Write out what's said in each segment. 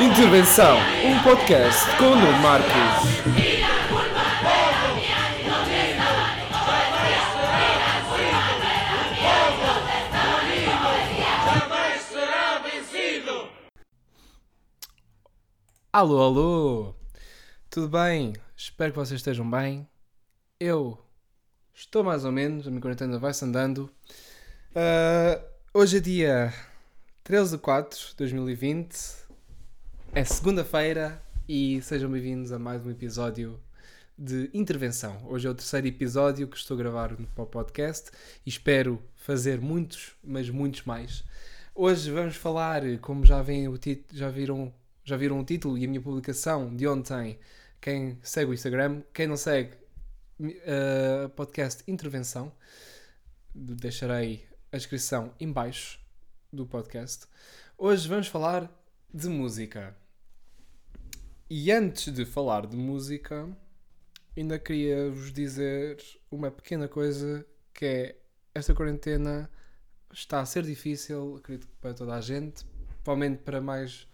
Intervenção, um podcast com o Nuno Marcos. Alô, alô! Tudo bem? Espero que vocês estejam bem. Eu estou mais ou menos, a minha quarentena vai-se andando. Uh, hoje é dia 13 de 4 de 2020, é segunda-feira e sejam bem-vindos a mais um episódio de intervenção. Hoje é o terceiro episódio que estou a gravar no podcast e espero fazer muitos, mas muitos mais. Hoje vamos falar, como já, vem o já viram já viram o título e a minha publicação de ontem. Quem segue o Instagram, quem não segue, uh, podcast Intervenção, deixarei a descrição em baixo do podcast. Hoje vamos falar de música. E antes de falar de música, ainda queria vos dizer uma pequena coisa que é esta quarentena está a ser difícil, acredito que para toda a gente, provavelmente para mais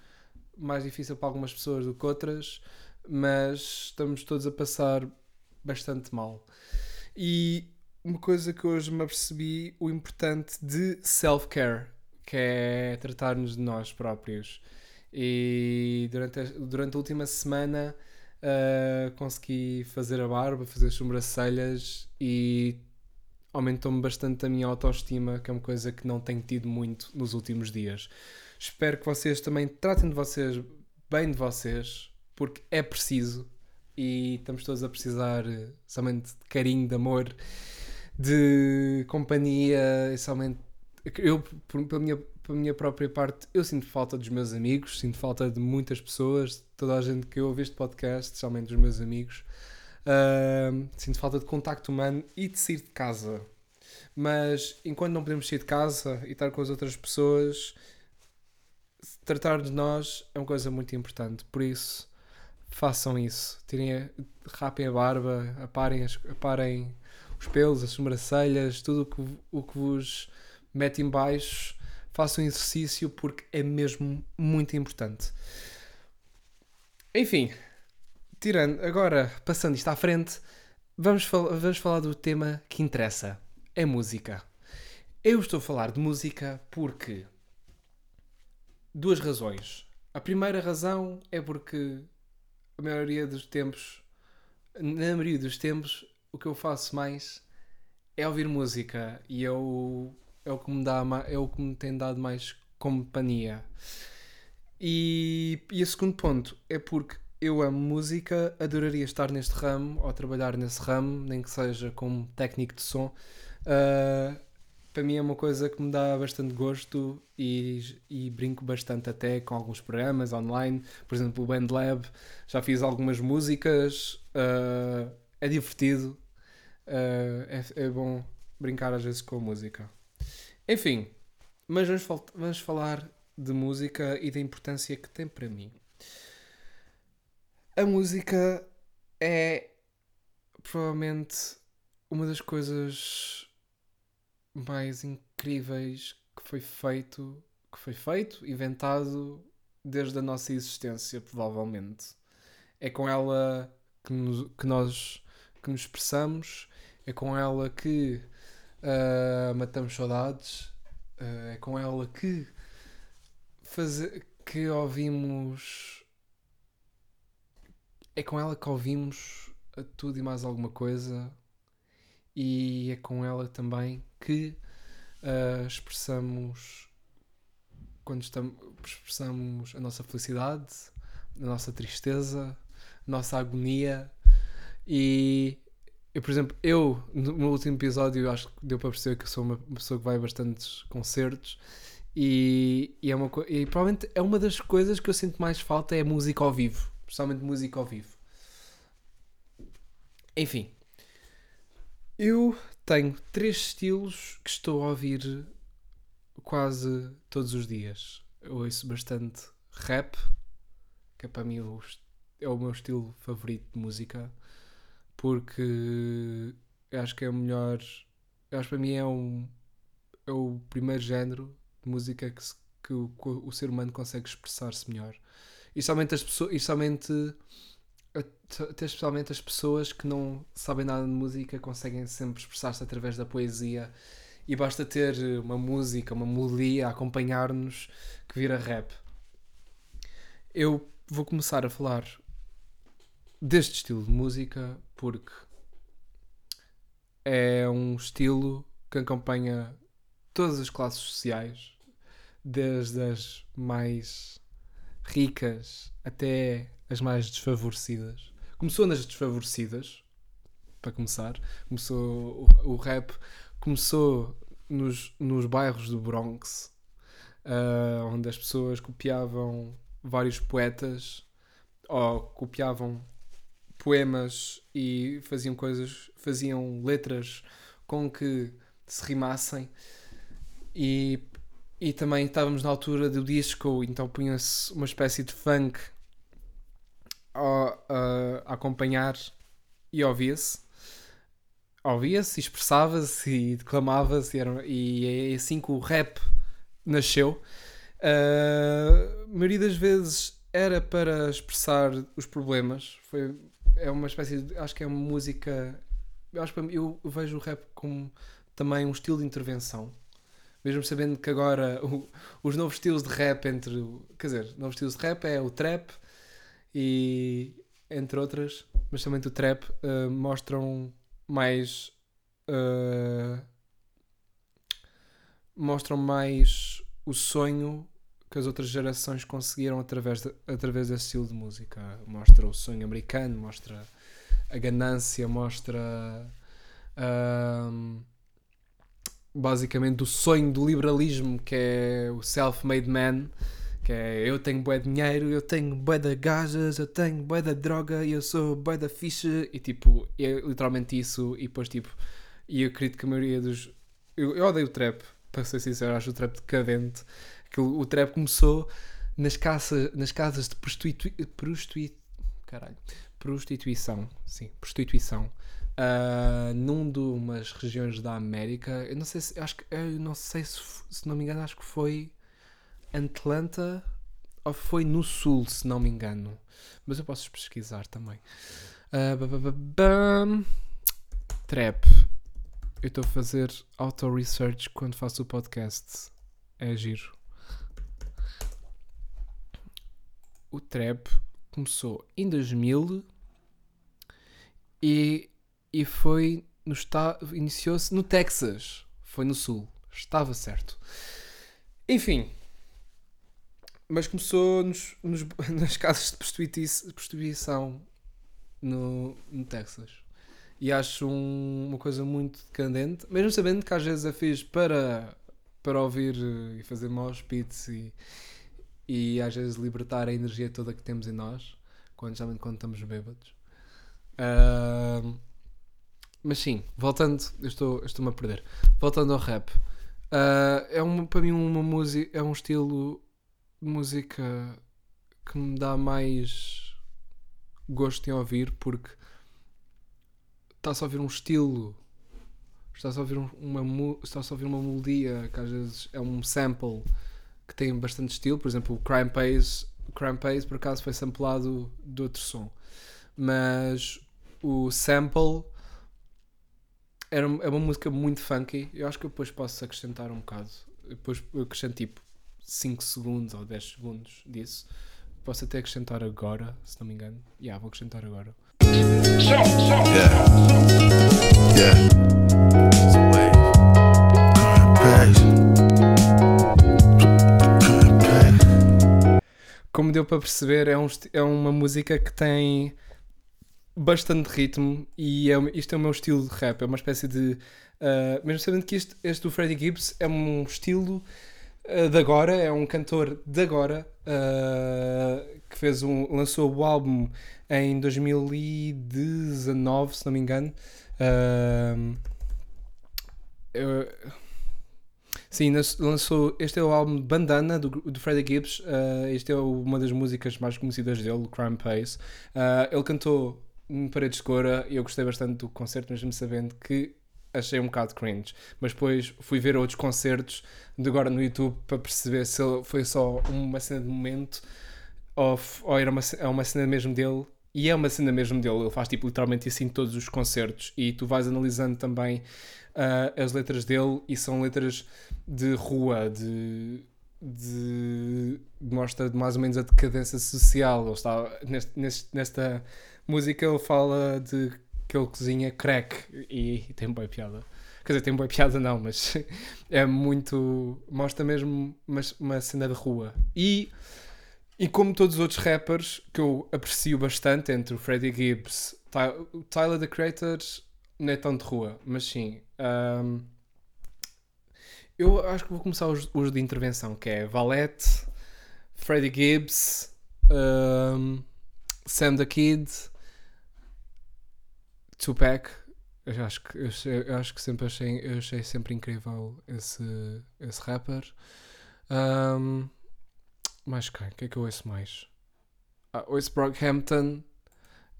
mais difícil para algumas pessoas do que outras, mas estamos todos a passar bastante mal. E uma coisa que hoje me apercebi, o importante de self-care, que é tratar-nos de nós próprios. E durante a, durante a última semana uh, consegui fazer a barba, fazer as sobrancelhas e aumentou-me bastante a minha autoestima, que é uma coisa que não tenho tido muito nos últimos dias. Espero que vocês também tratem de vocês bem de vocês, porque é preciso e estamos todos a precisar eh, somente de carinho, de amor, de companhia somente eu, pela minha, pela minha própria parte, eu sinto falta dos meus amigos, sinto falta de muitas pessoas, toda a gente que ouve este podcast, especialmente dos meus amigos. Uh, sinto falta de contacto humano e de sair de casa. Mas enquanto não podemos sair de casa e estar com as outras pessoas, tratar de nós é uma coisa muito importante. Por isso, façam isso. Tirem, rapem a barba, aparem, aparem os pelos, as sobrancelhas, tudo o que, o que vos mete em baixo. Façam exercício porque é mesmo muito importante. Enfim, tirando, agora passando isto à frente, vamos, fal vamos falar do tema que interessa: é música. Eu estou a falar de música porque duas razões. A primeira razão é porque a maioria dos tempos, na maioria dos tempos, o que eu faço mais é ouvir música e o, é o que me dá é o que me tem dado mais companhia. E, e o segundo ponto é porque eu amo música, adoraria estar neste ramo ou trabalhar nesse ramo, nem que seja como técnico de som. Uh, para mim é uma coisa que me dá bastante gosto e, e, brinco bastante até com alguns programas online, por exemplo o BandLab, já fiz algumas músicas, uh, é divertido, uh, é, é, bom brincar às vezes com a música. Enfim, mas vamos, vamos falar de música e da importância que tem para mim. A música é provavelmente uma das coisas mais incríveis que foi feito, que foi feito, inventado desde a nossa existência, provavelmente. É com ela que, nos, que nós que nos expressamos, é com ela que uh, matamos saudades, uh, é com ela que fazer, que ouvimos é com ela que ouvimos tudo e mais alguma coisa. E é com ela também que uh, expressamos quando estamos, expressamos a nossa felicidade, a nossa tristeza, a nossa agonia. E eu, por exemplo, eu no último episódio acho que deu para perceber que sou uma pessoa que vai a bastantes concertos e, e, é uma, e provavelmente é uma das coisas que eu sinto mais falta é música ao vivo, especialmente música ao vivo. Enfim, eu tenho três estilos que estou a ouvir quase todos os dias. Eu ouço bastante rap, que é para mim é o meu estilo favorito de música, porque acho que é o melhor. Acho que para mim é, um, é o primeiro género de música que, se, que o, o ser humano consegue expressar-se melhor. E somente as pessoas. E somente. Até especialmente as pessoas que não sabem nada de música conseguem sempre expressar-se através da poesia e basta ter uma música, uma melodia a acompanhar-nos que vira rap. Eu vou começar a falar deste estilo de música porque é um estilo que acompanha todas as classes sociais, desde as mais ricas até as mais desfavorecidas. Começou nas desfavorecidas, para começar. Começou o, o rap começou nos, nos bairros do Bronx, uh, onde as pessoas copiavam vários poetas ou copiavam poemas e faziam coisas, faziam letras com que se rimassem e, e também estávamos na altura do disco, então punha-se uma espécie de funk a, a, a acompanhar e ouvia-se. Ouvia-se, expressava-se e declamava-se, e é assim que o rap nasceu. Uh, a maioria das vezes era para expressar os problemas. Foi, é uma espécie de. Acho que é uma música. Eu, acho que eu vejo o rap como também um estilo de intervenção. Mesmo sabendo que agora o, os novos estilos de rap entre. Quer dizer, novos estilos de rap é o trap e. entre outras, mas também o trap uh, mostram mais. Uh, mostram mais o sonho que as outras gerações conseguiram através, de, através desse estilo de música. Mostra o sonho americano, mostra a ganância, mostra. Basicamente o sonho do liberalismo, que é o self-made man, que é eu tenho bué de dinheiro, eu tenho bué de gajas, eu tenho bué de droga, eu sou bué da ficha, e tipo, é literalmente isso, e depois tipo, e eu acredito que a maioria dos... Eu, eu odeio o trap, para ser sincero, acho o trap decadente, que o, o trap começou nas, caça, nas casas de prostitui... prostitui caralho, prostituição, sim, prostituição, uh, num de umas regiões da América. Eu não sei se acho que eu não sei se, se não me engano, acho que foi Atlanta ou foi no sul, se não me engano. Mas eu posso pesquisar também. Uh, Trap. Eu estou a fazer auto-research quando faço o podcast. É giro. O trap começou em 2000 e e foi no. Iniciou-se no Texas. Foi no sul. Estava certo. Enfim. Mas começou nos, nos nas casas de prostituição no, no Texas. E acho um, uma coisa muito decadente, mesmo sabendo que às vezes a fiz para, para ouvir e fazer maus pits e, e às vezes libertar a energia toda que temos em nós, quando, quando estamos bêbados. Uh, mas sim, voltando, eu estou, estou-me a perder. Voltando ao rap. Uh, é para mim uma música, é um estilo de música que me dá mais gosto em ouvir porque está-se a ouvir um estilo, está-se a ouvir uma, está-se a ouvir uma melodia que às vezes é um sample que tem bastante estilo, por exemplo o Crime Pays, Crime Pays por acaso foi samplado de outro som, mas o sample era, é uma música muito funky. Eu acho que depois posso acrescentar um bocado. Depois acrescento tipo 5 segundos ou 10 segundos disso. Posso até acrescentar agora, se não me engano. Yeah, vou acrescentar agora. Yeah. Yeah. Como deu para perceber, é, um, é uma música que tem bastante ritmo e é, isto é o meu estilo de rap, é uma espécie de. Uh, mesmo sabendo que este, este do Freddie Gibbs é um estilo uh, de agora, é um cantor de agora uh, que fez um, lançou o álbum em 2019, se não me engano. Eu, sim, lançou. Este é o álbum Bandana do, do Freddie Gibbs. Uh, este é uma das músicas mais conhecidas dele, Crime Pace. Uh, ele cantou em de Cora e eu gostei bastante do concerto, mesmo sabendo que achei um bocado cringe. Mas depois fui ver outros concertos de agora no YouTube para perceber se foi só uma cena de momento ou, ou era uma, é uma cena mesmo dele, e é uma cena mesmo dele, ele faz tipo literalmente isso em todos os concertos, e tu vais analisando também uh, as letras dele, e são letras de rua, de, de mostra mais ou menos a decadência social. Ele está, neste, neste, nesta música ele fala de que ele cozinha crack e, e tem boa piada. Quer dizer, tem boa piada não, mas é muito. mostra mesmo uma, uma cena de rua. E, e como todos os outros rappers que eu aprecio bastante, entre o Freddie Gibbs, o Tyler the Creator, não é tão de rua, mas sim. Um, eu acho que vou começar os, os de intervenção, que é Valette, Freddie Gibbs, um, Sam the Kid, Tupac. Eu acho que, eu acho que sempre achei, eu achei sempre incrível esse, esse rapper. Um, mais quem? O que é que eu ouço mais? Ah, ouço Brockhampton,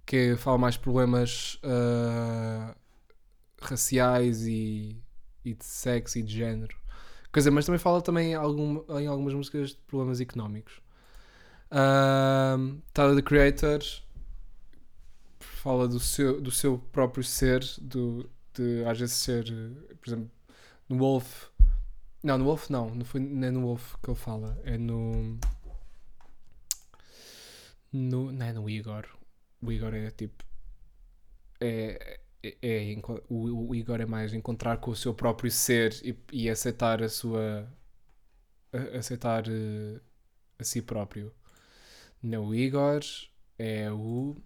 que fala mais problemas uh, raciais e, e de sexo e de género. Quer dizer, mas também fala também em, algum, em algumas músicas de problemas económicos. Um, Tyler the Creator fala do seu, do seu próprio ser, do, de às vezes ser, por exemplo, no Wolf. Não, no Wolf não, não, foi, não é no Wolf que ele fala, é no. No não é no Igor. O Igor é tipo. É, é, é, o, o, Igor é mais encontrar com o seu próprio ser e, e aceitar a sua a, aceitar uh, a si próprio. Não, o Igor é o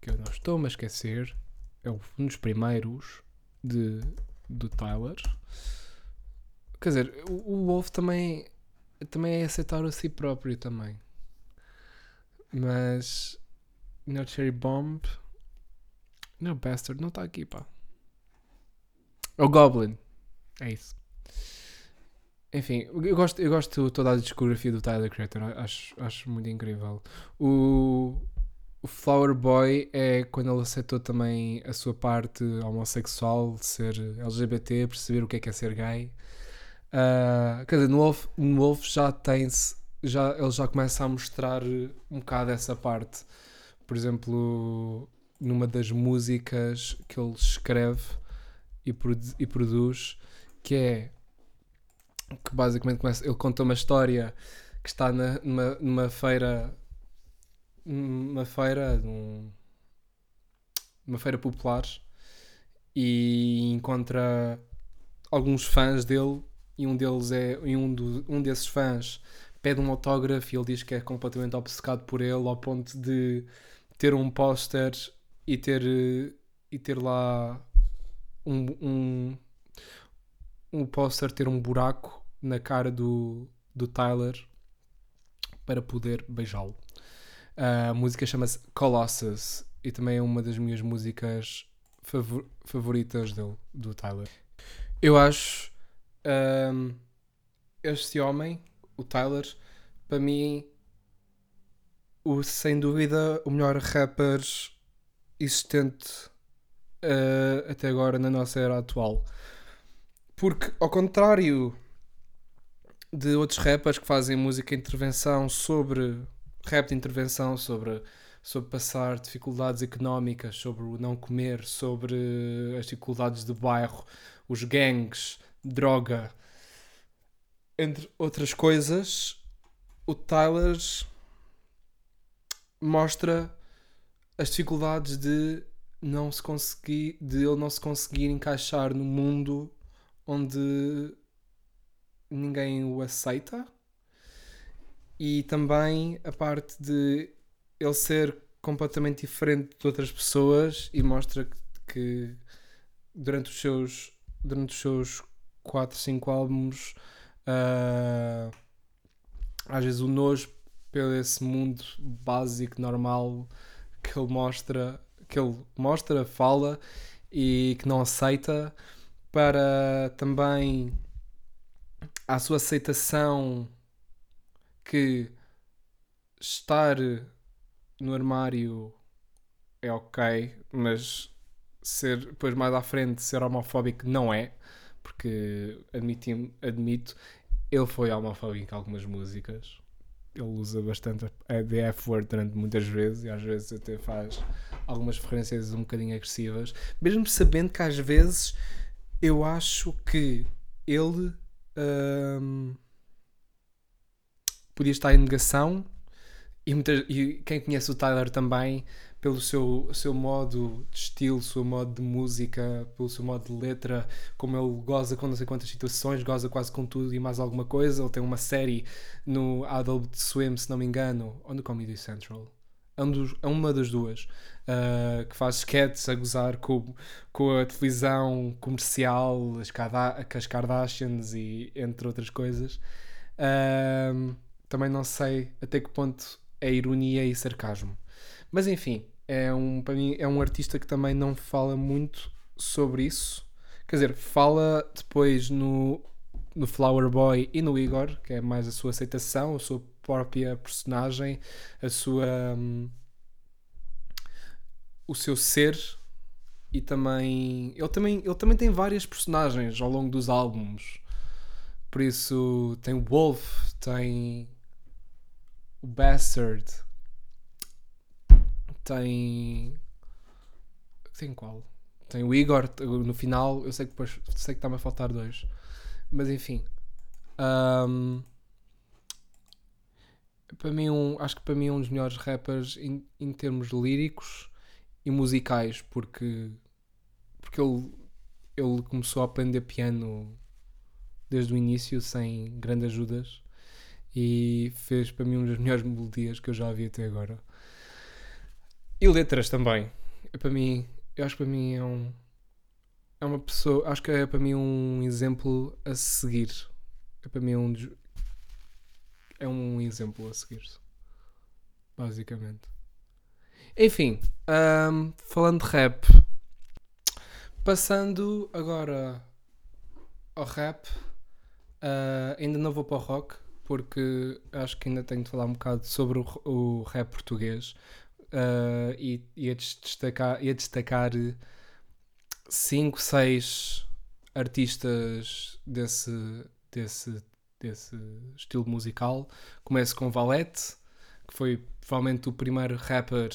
que eu não estou-me a esquecer. É um dos primeiros de, do Tyler. Quer dizer, o, o Wolf também, também é aceitar a si próprio também. Mas No Cherry Bomb não, Bastard não está aqui, pá. É o Goblin. É isso. Enfim, eu gosto, eu gosto toda a discografia do Tyler Creator. Acho, acho muito incrível. O, o Flower Boy é quando ele aceitou também a sua parte homossexual, de ser LGBT, perceber o que é que é ser gay. Uh, quer dizer, no Wolf, no Wolf já tem-se, já, ele já começa a mostrar um bocado essa parte. Por exemplo, numa das músicas que ele escreve e, produ e produz, que é que basicamente começa, ele conta uma história que está na, numa, numa feira numa feira num, uma feira popular e encontra alguns fãs dele e um deles é e um, do, um desses fãs pede um autógrafo e ele diz que é completamente obcecado por ele ao ponto de ter um póster e ter, e ter lá um, um, um póster ter um buraco na cara do, do Tyler para poder beijá-lo. A música chama-se Colossus e também é uma das minhas músicas favor favoritas dele, do Tyler. Eu acho um, este homem, o Tyler, para mim, o, sem dúvida, o melhor rapper existente uh, até agora na nossa era atual. Porque, ao contrário de outros rappers que fazem música intervenção sobre rap de intervenção, sobre, sobre passar dificuldades económicas, sobre o não comer, sobre as dificuldades do bairro, os gangues, droga, entre outras coisas, o Tyler mostra as dificuldades de não se conseguir, de ele não se conseguir encaixar no mundo onde ninguém o aceita. E também a parte de ele ser completamente diferente de outras pessoas e mostra que, durante os seus durante os seus 4, 5 álbuns uh, às vezes o nojo pelo esse mundo básico, normal que ele mostra, que ele mostra, fala e que não aceita, para também a sua aceitação que estar no armário é ok, mas ser depois mais à frente ser homofóbico não é, porque admito, admito ele foi homofóbico em algumas músicas. Ele usa bastante a The F-word durante muitas vezes e às vezes até faz algumas referências um bocadinho agressivas, mesmo sabendo que às vezes eu acho que ele hum, podia estar em negação e, muitas, e quem conhece o Tyler também pelo seu, seu modo de estilo, seu modo de música, pelo seu modo de letra, como ele goza com não sei quantas situações, goza quase com tudo e mais alguma coisa. Ele tem uma série no Adult Swim, se não me engano, ou no Comedy Central. É, é uma das duas uh, que faz sketches a gozar com, com a televisão comercial, as, as Kardashians e entre outras coisas. Uh, também não sei até que ponto é ironia e sarcasmo. Mas enfim, é um, para mim é um artista que também não fala muito sobre isso. Quer dizer, fala depois no, no Flower Boy e no Igor, que é mais a sua aceitação, a sua própria personagem, a sua. Um, o seu ser e também ele também ele também tem várias personagens ao longo dos álbuns por isso tem o Wolf tem o Bastard tem. Tem qual? Tem o Igor no final. Eu sei que depois sei que está-me a faltar dois. Mas enfim. Um, para mim um, acho que para mim é um dos melhores rappers em, em termos líricos e musicais porque porque ele, ele começou a aprender piano desde o início sem grandes ajudas e fez para mim uma das melhores melodias que eu já vi até agora e letras também. É para mim, eu acho que para mim é um. É uma pessoa. Acho que é para mim um exemplo a seguir. É para mim um. É um exemplo a seguir. Basicamente. Enfim, um, falando de rap. Passando agora ao rap. Uh, ainda não vou para o rock porque acho que ainda tenho de falar um bocado sobre o, o rap português uh, e ia destacar, ia destacar cinco, seis artistas desse, desse, desse estilo musical. Começo com Valete, que foi provavelmente o primeiro rapper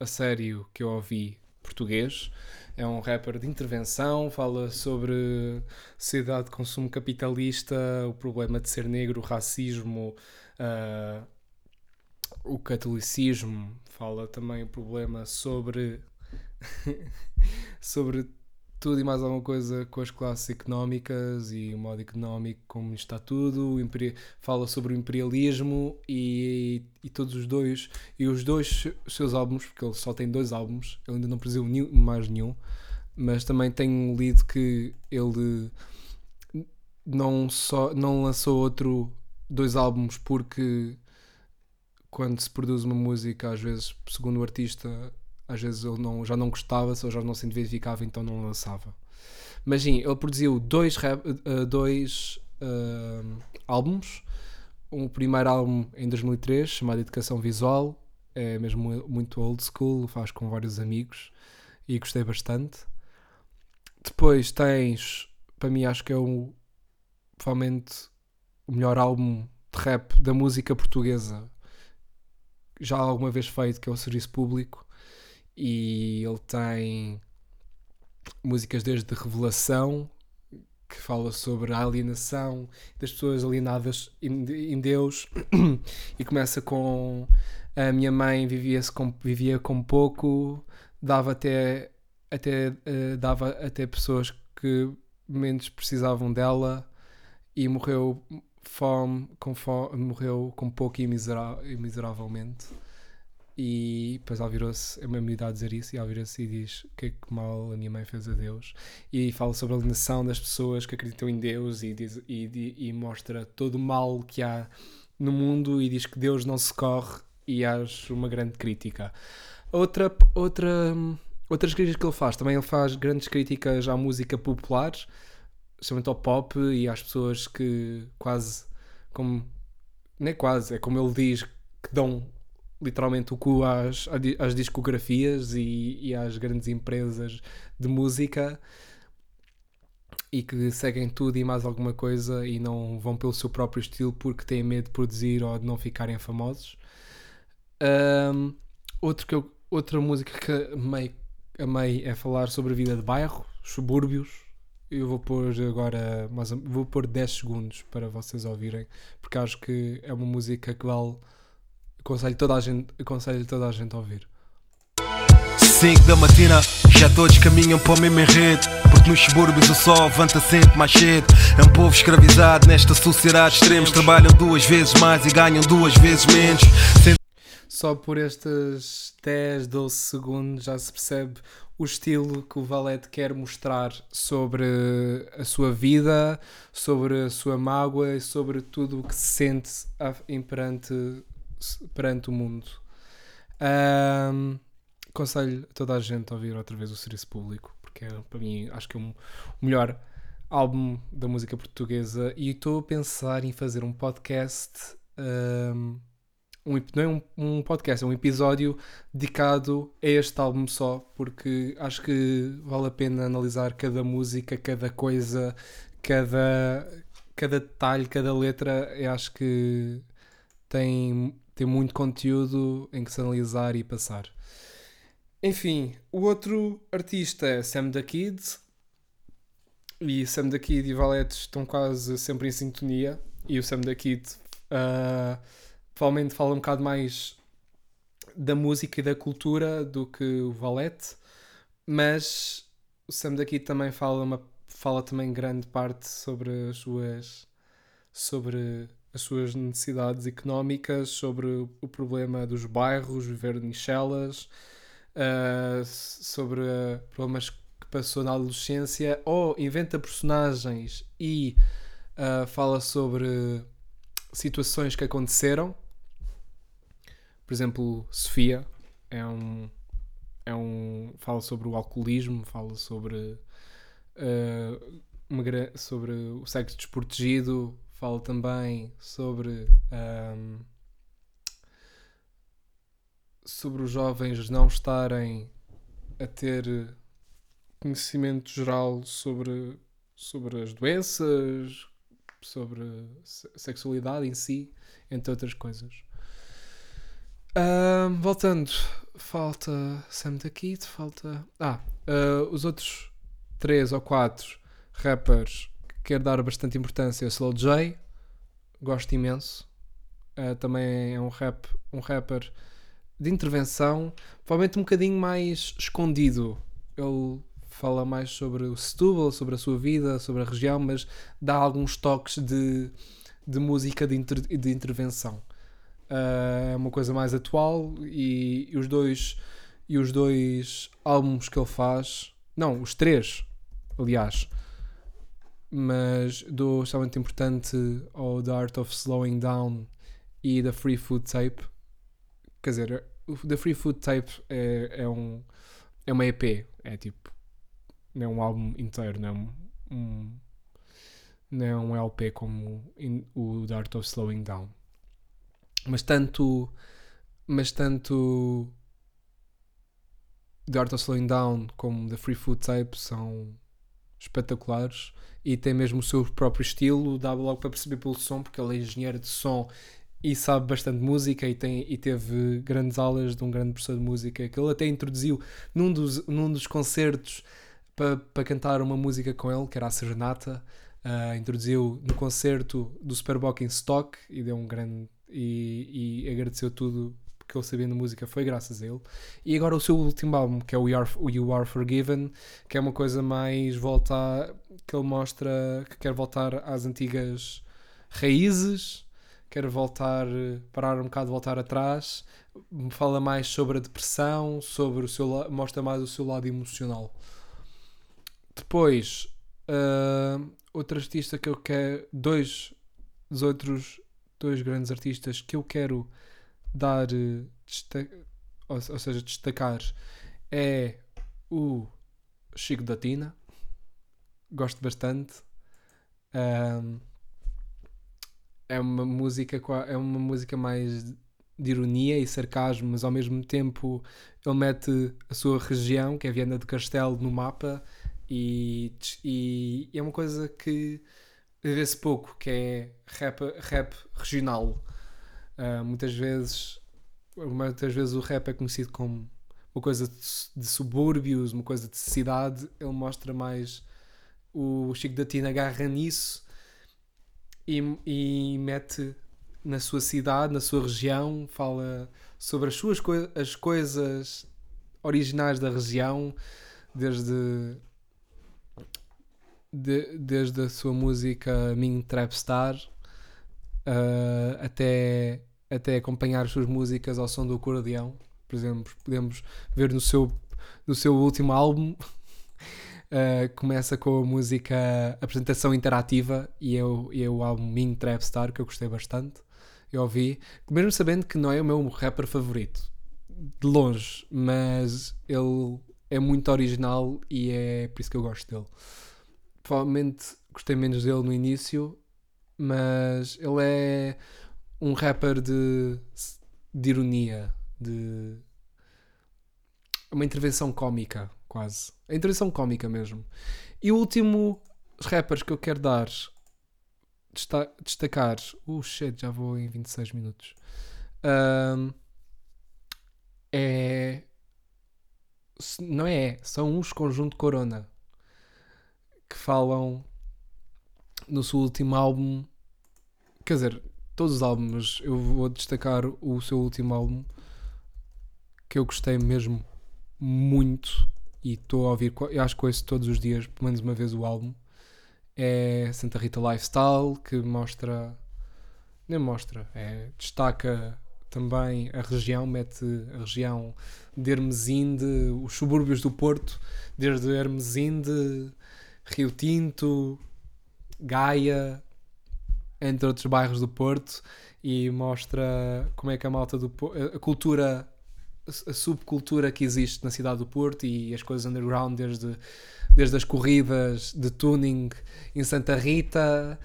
a sério que eu ouvi português. É um rapper de intervenção, fala sobre sociedade de consumo capitalista, o problema de ser negro, o racismo, uh, o catolicismo, fala também o problema sobre sobre tudo e mais alguma coisa com as classes económicas e o modo económico como está tudo, fala sobre o imperialismo e, e todos os dois e os dois seus álbuns, porque ele só tem dois álbuns, ele ainda não produziu mais nenhum, mas também tenho lido que ele não só não lançou outro dois álbuns porque quando se produz uma música, às vezes, segundo o artista, às vezes ele não, já não gostava, ou já não se identificava, então não lançava. Mas sim, ele produziu dois, rap, uh, dois uh, álbuns. O primeiro álbum em 2003, chamado Educação Visual, é mesmo muito old school, faz com vários amigos e gostei bastante. Depois tens, para mim, acho que é o, provavelmente o melhor álbum de rap da música portuguesa já alguma vez feito, que é o Serviço Público, e ele tem músicas desde Revelação, que fala sobre a alienação das pessoas alienadas em Deus, e começa com a minha mãe vivia, com, vivia com pouco, dava até, até, uh, dava até pessoas que menos precisavam dela e morreu fome, com fome, morreu com pouco e, misera e miseravelmente. E depois ela virou-se, é uma idade a dizer isso, e ela virou-se e diz que, que mal a minha mãe fez a Deus. E fala sobre a alienação das pessoas que acreditam em Deus e, diz, e, e, mostra todo o mal que há no mundo e diz que Deus não se corre e acho uma grande crítica. Outra, outra, outras críticas que ele faz, também ele faz grandes críticas à música popular, especialmente ao pop e às pessoas que quase, como, nem quase, é como ele diz, que dão literalmente o cu às, às discografias e, e às grandes empresas de música. e que seguem tudo e mais alguma coisa e não vão pelo seu próprio estilo porque têm medo de produzir ou de não ficarem famosos. Um, outro que eu, outra música que amei, amei é falar sobre a vida de bairro, subúrbios. Eu vou pôr agora, mas vou pôr 10 segundos para vocês ouvirem, porque acho que é uma música que vale. Aconselho toda a gente, aconselho toda a gente a ouvir. 5 da matina, já todos caminham para o mesmo enredo. Porque nos subúrbios o sol levanta sempre mais cedo. É um povo escravizado nesta sociedade extremos. Trabalham duas vezes mais e ganham duas vezes menos. Só por estes 10, 12 segundos já se percebe o estilo que o Valete quer mostrar sobre a sua vida, sobre a sua mágoa e sobre tudo o que se sente perante, perante o mundo. Ahm, aconselho a toda a gente a ouvir outra vez o Serviço Público, porque é, para mim acho que é um- o melhor álbum da música portuguesa e estou a pensar em fazer um podcast. ahm, um, não é um, um podcast, é um episódio dedicado a este álbum só, porque acho que vale a pena analisar cada música, cada coisa, cada, cada detalhe, cada letra. Eu acho que tem, tem muito conteúdo em que se analisar e passar. Enfim, o outro artista é Sam da Kid. E Sam da Kid e Valete estão quase sempre em sintonia. E o Sam da Kid ah, provavelmente fala um bocado mais da música e da cultura do que o Valete. Mas o Sam da Kid também fala, uma, fala também grande parte sobre as suas sobre as suas necessidades económicas, sobre o problema dos bairros, viver de Nichelas, uh, sobre uh, problemas que passou na adolescência, ou inventa personagens e uh, fala sobre situações que aconteceram. Por exemplo, Sofia é um, é um fala sobre o alcoolismo, fala sobre uh, uma, sobre o sexo desprotegido, fala também sobre um, sobre os jovens não estarem a ter conhecimento geral sobre, sobre as doenças, sobre se- sexualidade em si, entre outras coisas. Ahm, voltando, falta Sam da Kid, falta. Ah, ah, os outros três ou quatro rappers que quero dar bastante importância: Slow J, gosto imenso. Ah, também é um, rap, um rapper de intervenção, provavelmente um bocadinho mais escondido. Ele fala mais sobre o Setúbal, sobre a sua vida, sobre a região, mas dá alguns toques de, de música de, inter- de intervenção. Ah, é uma coisa mais atual e, e os dois e os dois álbuns que ele faz, não, os três, aliás, mas dou extremamente importante ao The Art of Slowing Down e da Free Food Tape. Quer dizer, o The Free Food Tape é, é, um, é uma EP, é tipo, não é um álbum inteiro, não é um, um- não é um LP como in- o The Art of Slowing Down. Mas tanto, mas tanto The Art of Slowing Down como The Free Food Tape são espetaculares e tem mesmo o seu próprio estilo, dá logo para perceber pelo som, porque ele é engenheiro de som e sabe bastante música e, tem, e teve grandes aulas de um grande professor de música que ele até introduziu num dos, num dos concertos para pa cantar uma música com ele, que era a Serenata. ah, introduziu no concerto do Superbock em Stock e deu um grande. E, e agradeceu tudo porque ele sabia de música, foi graças a ele. E agora o seu último álbum, que é o We Are, You Are Forgiven, que é uma coisa mais volta que ele mostra que quer voltar às antigas raízes, quer voltar, parar um bocado, voltar atrás, fala mais sobre a depressão, sobre o seu, mostra mais o seu lado emocional. Depois, ah, outro artista que eu quero, dois dos outros dois grandes artistas que eu quero dar, eh, ou, ou seja, destacar é o Chico da Tina. Gosto bastante. Ahm, é uma música é uma música mais de ironia e sarcasmo, mas ao mesmo tempo ele mete a sua região, que é Viana do Castelo, no mapa E, e é uma coisa que vê-se pouco, que é rap, rap regional. Uh, muitas vezes muitas vezes o rap é conhecido como uma coisa de, subúrbios, uma coisa de cidade. Ele mostra mais o Chico da Tina agarra nisso e, e mete na sua cidade, na sua região, fala sobre as suas coi as coisas originais da região, desde de, desde a sua música Ming Trapstar uh, até, até acompanhar as suas músicas ao som do acordeão. Por exemplo, podemos ver no seu, no seu último álbum. Uh, começa com a música Apresentação Interativa e é o, e é o álbum Ming Trapstar que eu gostei bastante. Eu ouvi, mesmo sabendo que não é o meu rapper favorito, de longe, mas ele é muito original e é por isso que eu gosto dele provavelmente gostei menos dele no início, mas ele é um rapper de, de ironia, de uma intervenção cómica, quase. A intervenção cómica mesmo. E o último rappers que eu quero dar desta destacar. Uh, shit, já vou em 26 minutos. Um, é. Não é, são uns conjunto Corona que falam no seu último álbum. Quer dizer, todos os álbuns, eu vou destacar o seu último álbum que eu gostei mesmo muito e estou a ouvir, eu acho que ouço todos os dias, pelo menos uma vez o álbum. É Santa Rita Lifestyle, que mostra, nem mostra, é, destaca também a região, mete a região de Hermesinde, os subúrbios do Porto, desde Hermesinde Rio Tinto, Gaia, entre outros bairros do Porto, e mostra como é que a malta do a cultura, a subcultura que existe na cidade do Porto e as coisas underground, desde, desde as corridas de tuning em Santa Rita,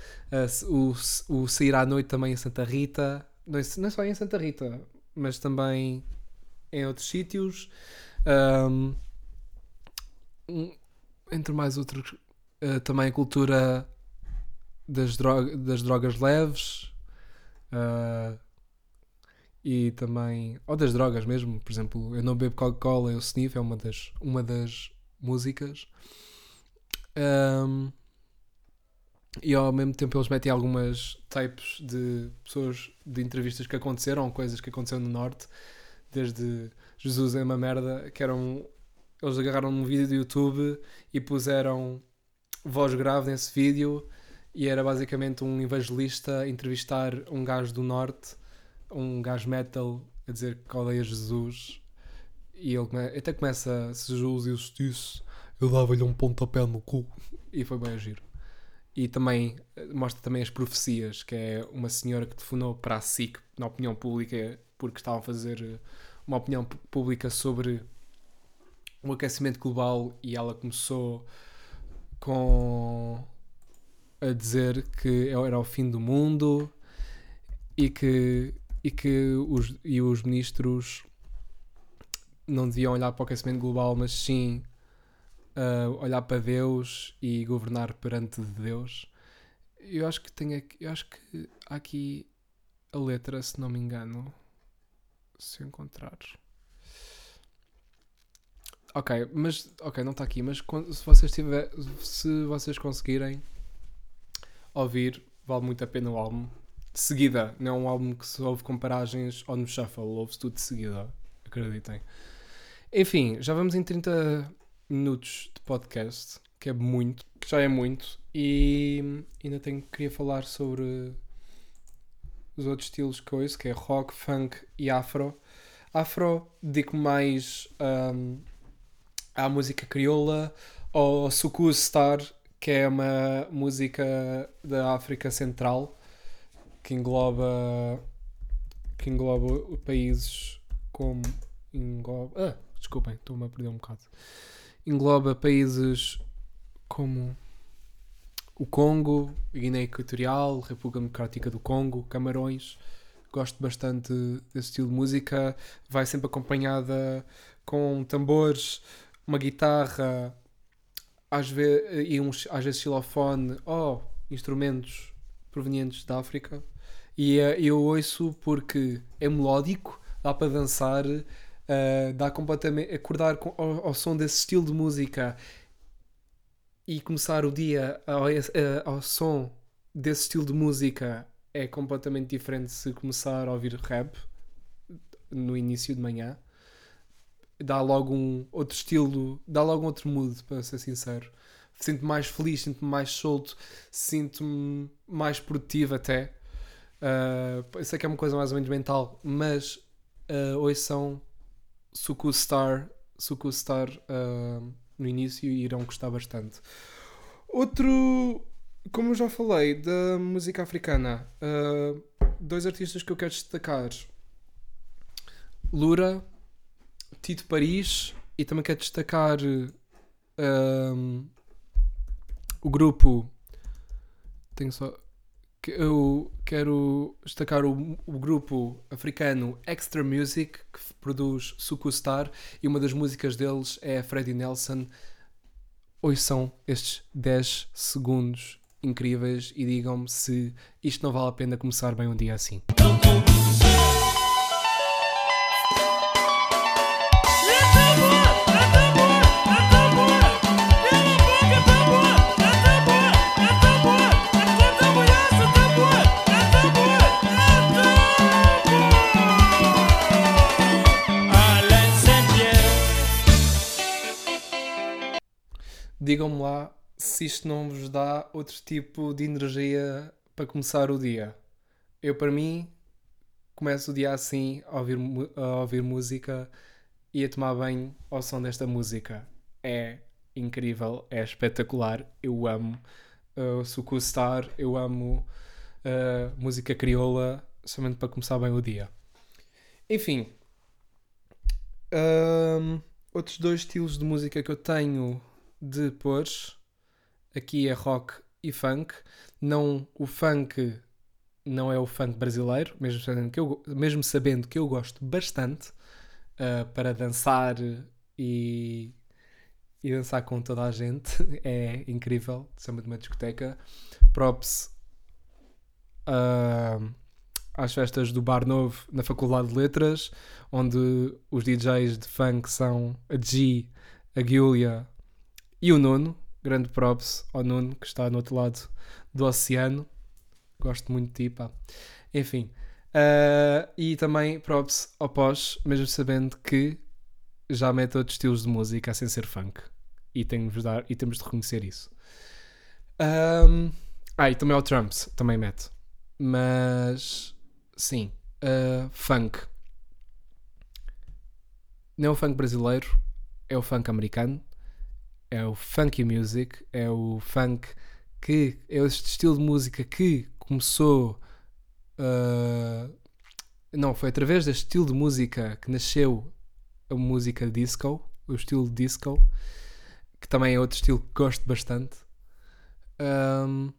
o, o sair à noite também em Santa Rita, não, não só em Santa Rita, mas também em outros sítios. Um, entre mais outros uh, também a cultura das, droga, das drogas leves uh, e também. ou das drogas mesmo, por exemplo, eu não bebo Coca-Cola, eu sniff, é uma das, uma das músicas. Um, e ao mesmo tempo eles metem algumas tapes de pessoas de entrevistas que aconteceram, coisas que aconteceram no Norte, desde Jesus é uma merda, que eram. Eles agarraram um vídeo do YouTube e puseram voz grave nesse vídeo e era basicamente um evangelista entrevistar um gajo do norte, um gajo metal, a dizer que odeia Jesus. E ele come... até começa, se Jesus existisse, eu dava-lhe um pontapé no cu. E foi bem giro. E também mostra também as profecias, que é uma senhora que telefonou para a SIC na opinião pública, porque estavam a fazer uma opinião pública sobre o aquecimento global e ela começou com a dizer que era o fim do mundo e que, e que os, e os ministros não deviam olhar para o aquecimento global, mas sim uh, olhar para Deus e governar perante Deus. Eu acho que tenho aqui, eu acho que há aqui a letra, se não me engano, se encontrar. Ok, mas ok, não está aqui, mas se vocês tiver, se vocês conseguirem ouvir, vale muito a pena o álbum. De seguida, não é um álbum que se ouve com paragens ou no shuffle, ouve-se tudo de seguida, acreditem. Enfim, já vamos em 30 minutos de podcast, que é muito, que já é muito, e ainda tenho, queria falar sobre os outros estilos que ouço, que é rock, funk e afro. Afro, digo mais um, à música crioula, ou Suku Star, que é uma música da África Central que engloba que engloba países como engloba, ah, desculpem, estou-me a perder um bocado. Engloba países como o Congo, Guiné Equatorial, República Democrática do Congo, Camarões. Gosto bastante desse estilo de música. Vai sempre acompanhada com tambores, uma guitarra, às, ve e uns, às vezes xilofone ou instrumentos provenientes da África. E eh, eu ouço porque é melódico, dá para dançar, eh, dá completamente acordar com, ao, ao som desse estilo de música e começar o dia ao, ao som desse estilo de música é completamente diferente se começar a ouvir rap no início de manhã. Dá logo um outro estilo, dá logo um outro mood, para ser sincero. Sinto-me mais feliz, sinto-me mais solto, sinto-me mais produtivo até. Uh, sei que é uma coisa mais ou menos mental, mas uh, hoje são Suku Star, Suku Star uh, no início e irão gostar bastante. Outro, como eu já falei, da música africana, uh, dois artistas que eu quero destacar: Lura, Tito Paris, e também quero destacar uh, o grupo. Tenho só. Eu quero destacar o, o, grupo africano Extra Music, que produz Suku Star, e uma das músicas deles é Freddie Nelson. São estes 10 segundos incríveis e digam-me se isto não vale a pena começar bem um dia assim. Digam-me lá se isto não vos dá outro tipo de energia para começar o dia. Eu, para mim, começo o dia assim, a ouvir, a ouvir música e a tomar banho ao som desta música. É incrível, é espetacular, eu amo. Uh, Suku Star, eu amo uh, música crioula, somente para começar bem o dia. Enfim, um, outros dois estilos de música que eu tenho de pôr aqui é rock e funk. Não, o funk não é o funk brasileiro, mesmo sabendo que eu, mesmo sabendo que eu gosto bastante uh, para dançar e, e dançar com toda a gente. É incrível, chama de uma discoteca. Props uh, às festas do Bar Novo na Faculdade de Letras, onde os DJs de funk são a G, a Giulia e o Nuno, grande props ao Nuno, que está no outro lado do oceano. Gosto muito de ti, pá. Enfim. Uh, e também props ao pós, mesmo sabendo que já mete outros estilos de música sem ser funk. E, tenho de dar, e temos de reconhecer isso. Um, ah, e também ao Trumps, também mete. Mas, sim, uh, funk. Não é o funk brasileiro, é o funk americano é o funky music, é o funk que é este estilo de música que começou. Uh, não, foi através deste estilo de música que nasceu a música disco, o estilo disco, que também é outro estilo que gosto bastante. Um,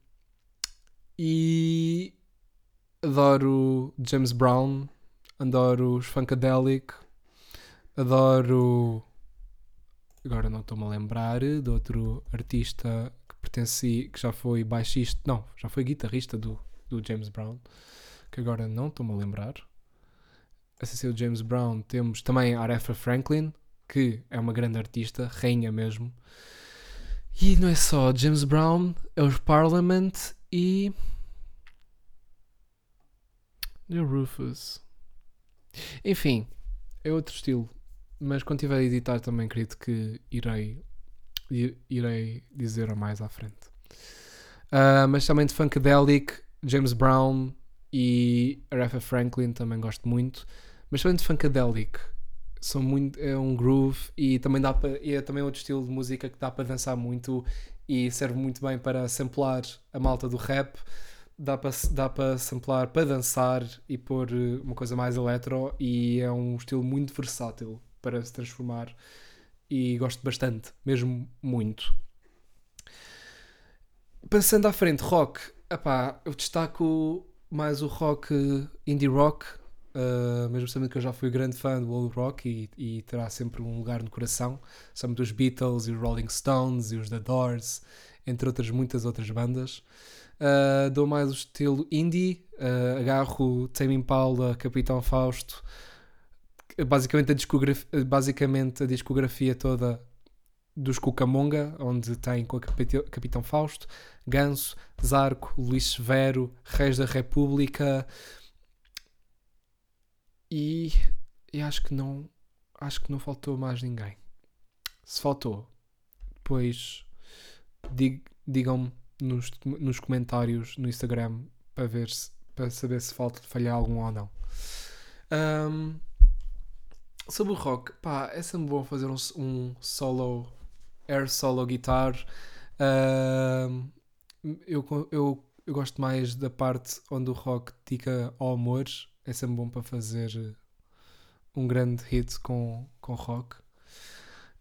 e adoro James Brown, adoro os Funkadelic, adoro agora não estou-me a lembrar de outro artista que pertencia, que já foi baixista, não, já foi guitarrista do, do James Brown, que agora não estou-me a lembrar. A ser o James Brown temos também a Aretha Franklin, que é uma grande artista, rainha mesmo. E não é só James Brown, é os Parliament e. The Rufus. Enfim, é outro estilo mas quando tiver a editar também acredito que irei, irei dizer mais à frente. Uh, mas também de Funkadelic, James Brown e Aretha Franklin também gosto muito. Mas também de Funkadelic, são muito, é um groove e também dá para, é também outro estilo de música que dá para dançar muito e serve muito bem para samplar a malta do rap. Dá para, dá para samplar para dançar e pôr uma coisa mais eletro e é um estilo muito versátil para se transformar e gosto bastante, mesmo muito. Passando à frente, rock, epá, eu destaco mais o rock indie rock, uh, mesmo sabendo que eu já fui grande fã do old rock e, e, terá sempre um lugar no coração. São dos Beatles e os Rolling Stones e os The Doors, entre outras muitas outras bandas. Uh, dou mais o estilo indie, uh, agarro Tame Impala, Capitão Fausto, basicamente a, discografia, basicamente a discografia toda dos Cucamonga, onde tem com a Capitão Fausto, Ganso, Zarco, Luís Severo, Reis da República e, e acho que não acho que não faltou mais ninguém. Se faltou, depois dig, digam-me nos, nos comentários no Instagram para ver se, para saber se falta falhar algum ou não. Um, sobre o rock, pá, é sempre bom fazer um, um solo, air solo guitar. Uh, eu, eu, eu gosto mais da parte onde o rock dedica ao amor. É sempre bom para fazer um grande hit com, com rock.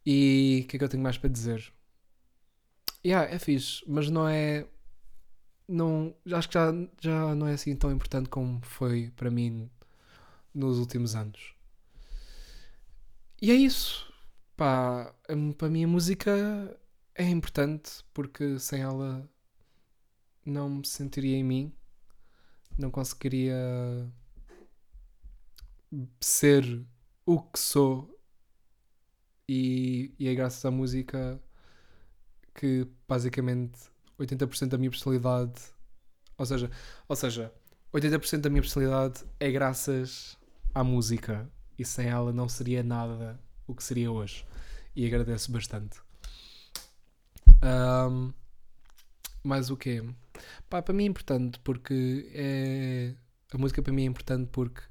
E o que é que eu tenho mais para dizer? Yeah, é fixe, mas não é. Não, acho que já, já não é assim tão importante como foi para mim nos últimos anos. E é isso. Pá, para mim a música é importante porque sem ela não me sentiria em mim, não conseguiria ser o que sou. E, e é graças à música que basicamente 80% da minha personalidade, ou seja, ou seja, 80% da minha personalidade é graças à música e sem ela não seria nada o que seria hoje. E agradeço bastante. Um, mais o quê? Pá, para mim é importante porque é. A música para mim é importante porque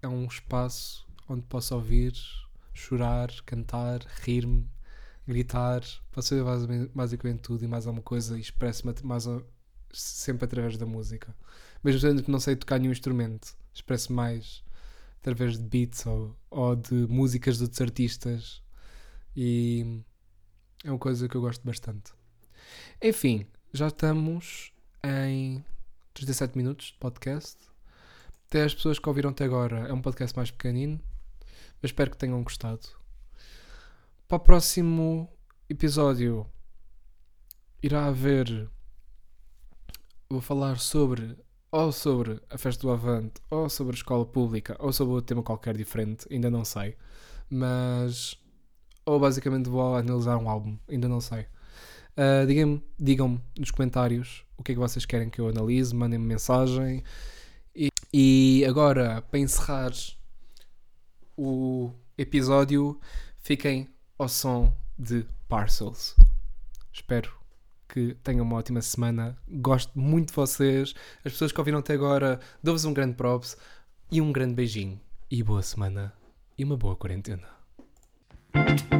é um espaço onde posso ouvir, chorar, cantar, rir-me, gritar, posso fazer basicamente tudo e mais alguma coisa e expresso-me mais sempre através da música. Mesmo sendo que não sei tocar nenhum instrumento, expresso mais através de beats ou, ou de músicas de outros artistas e é uma coisa que eu gosto bastante. Enfim, já estamos em 37 minutos de podcast. Até as pessoas que ouviram até agora é um podcast mais pequenino, mas espero que tenham gostado. Para o próximo episódio irá haver. Vou falar sobre ou sobre a festa do Avante, ou sobre a escola pública, ou sobre outro tema qualquer diferente, ainda não sei. Mas. Ou basicamente vou analisar um álbum, ainda não sei. Uh, digam-me digam nos comentários o que é que vocês querem que eu analise, mandem-me mensagem. E, e agora, para encerrar o episódio, fiquem ao som de Parcels. Espero que tenham uma ótima semana. Gosto muito de vocês. As pessoas que ouviram até agora, dou-vos um grande props e um grande beijinho. E boa semana e uma boa quarentena. Thank you.